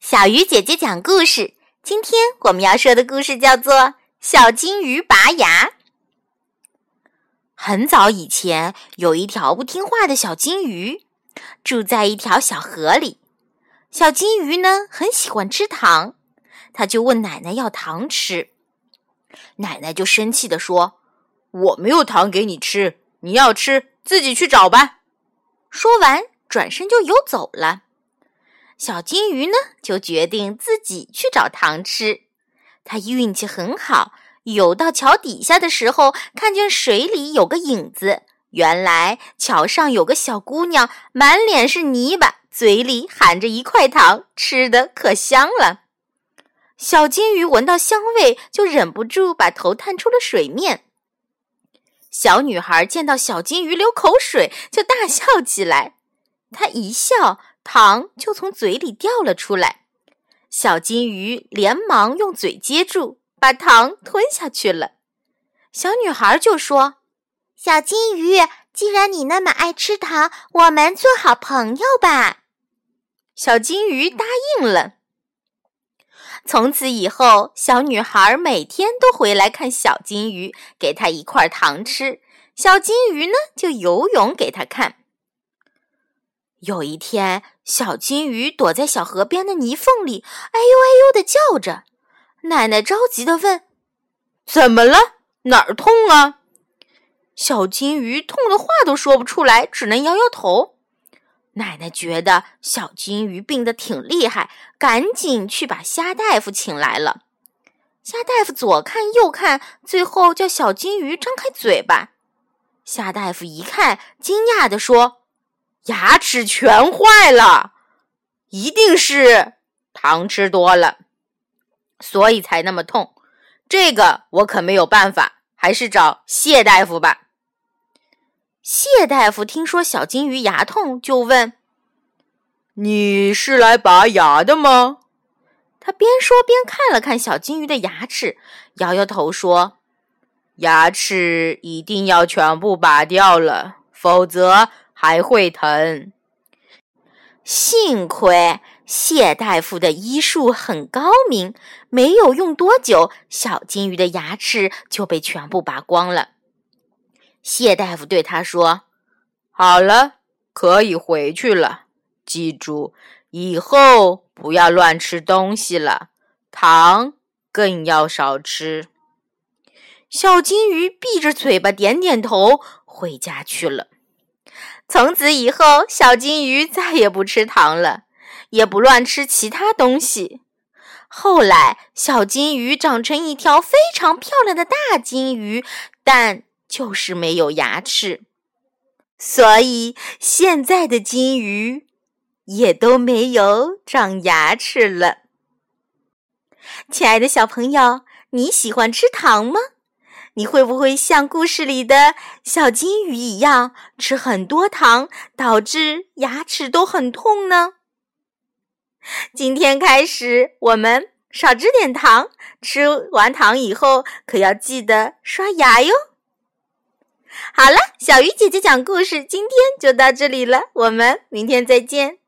小鱼姐姐讲故事。今天我们要说的故事叫做《小金鱼拔牙》。很早以前，有一条不听话的小金鱼，住在一条小河里。小金鱼呢，很喜欢吃糖，它就问奶奶要糖吃。奶奶就生气地说：“我没有糖给你吃，你要吃自己去找吧。”说完，转身就游走了。小金鱼呢，就决定自己去找糖吃。它运气很好，游到桥底下的时候，看见水里有个影子。原来桥上有个小姑娘，满脸是泥巴，嘴里含着一块糖，吃的可香了。小金鱼闻到香味，就忍不住把头探出了水面。小女孩见到小金鱼流口水，就大笑起来。她一笑。糖就从嘴里掉了出来，小金鱼连忙用嘴接住，把糖吞下去了。小女孩就说：“小金鱼，既然你那么爱吃糖，我们做好朋友吧。”小金鱼答应了。从此以后，小女孩每天都回来看小金鱼，给它一块糖吃。小金鱼呢，就游泳给它看。有一天，小金鱼躲在小河边的泥缝里，哎呦哎呦的叫着。奶奶着急的问：“怎么了？哪儿痛啊？”小金鱼痛的话都说不出来，只能摇摇头。奶奶觉得小金鱼病得挺厉害，赶紧去把虾大夫请来了。虾大夫左看右看，最后叫小金鱼张开嘴巴。虾大夫一看，惊讶的说。牙齿全坏了，一定是糖吃多了，所以才那么痛。这个我可没有办法，还是找谢大夫吧。谢大夫听说小金鱼牙痛，就问：“你是来拔牙的吗？”他边说边看了看小金鱼的牙齿，摇摇头说：“牙齿一定要全部拔掉了，否则。”还会疼。幸亏谢大夫的医术很高明，没有用多久，小金鱼的牙齿就被全部拔光了。谢大夫对他说：“好了，可以回去了。记住，以后不要乱吃东西了，糖更要少吃。”小金鱼闭着嘴巴，点点头，回家去了。从此以后，小金鱼再也不吃糖了，也不乱吃其他东西。后来，小金鱼长成一条非常漂亮的大金鱼，但就是没有牙齿，所以现在的金鱼也都没有长牙齿了。亲爱的小朋友，你喜欢吃糖吗？你会不会像故事里的小金鱼一样吃很多糖，导致牙齿都很痛呢？今天开始，我们少吃点糖，吃完糖以后可要记得刷牙哟。好了，小鱼姐姐讲故事，今天就到这里了，我们明天再见。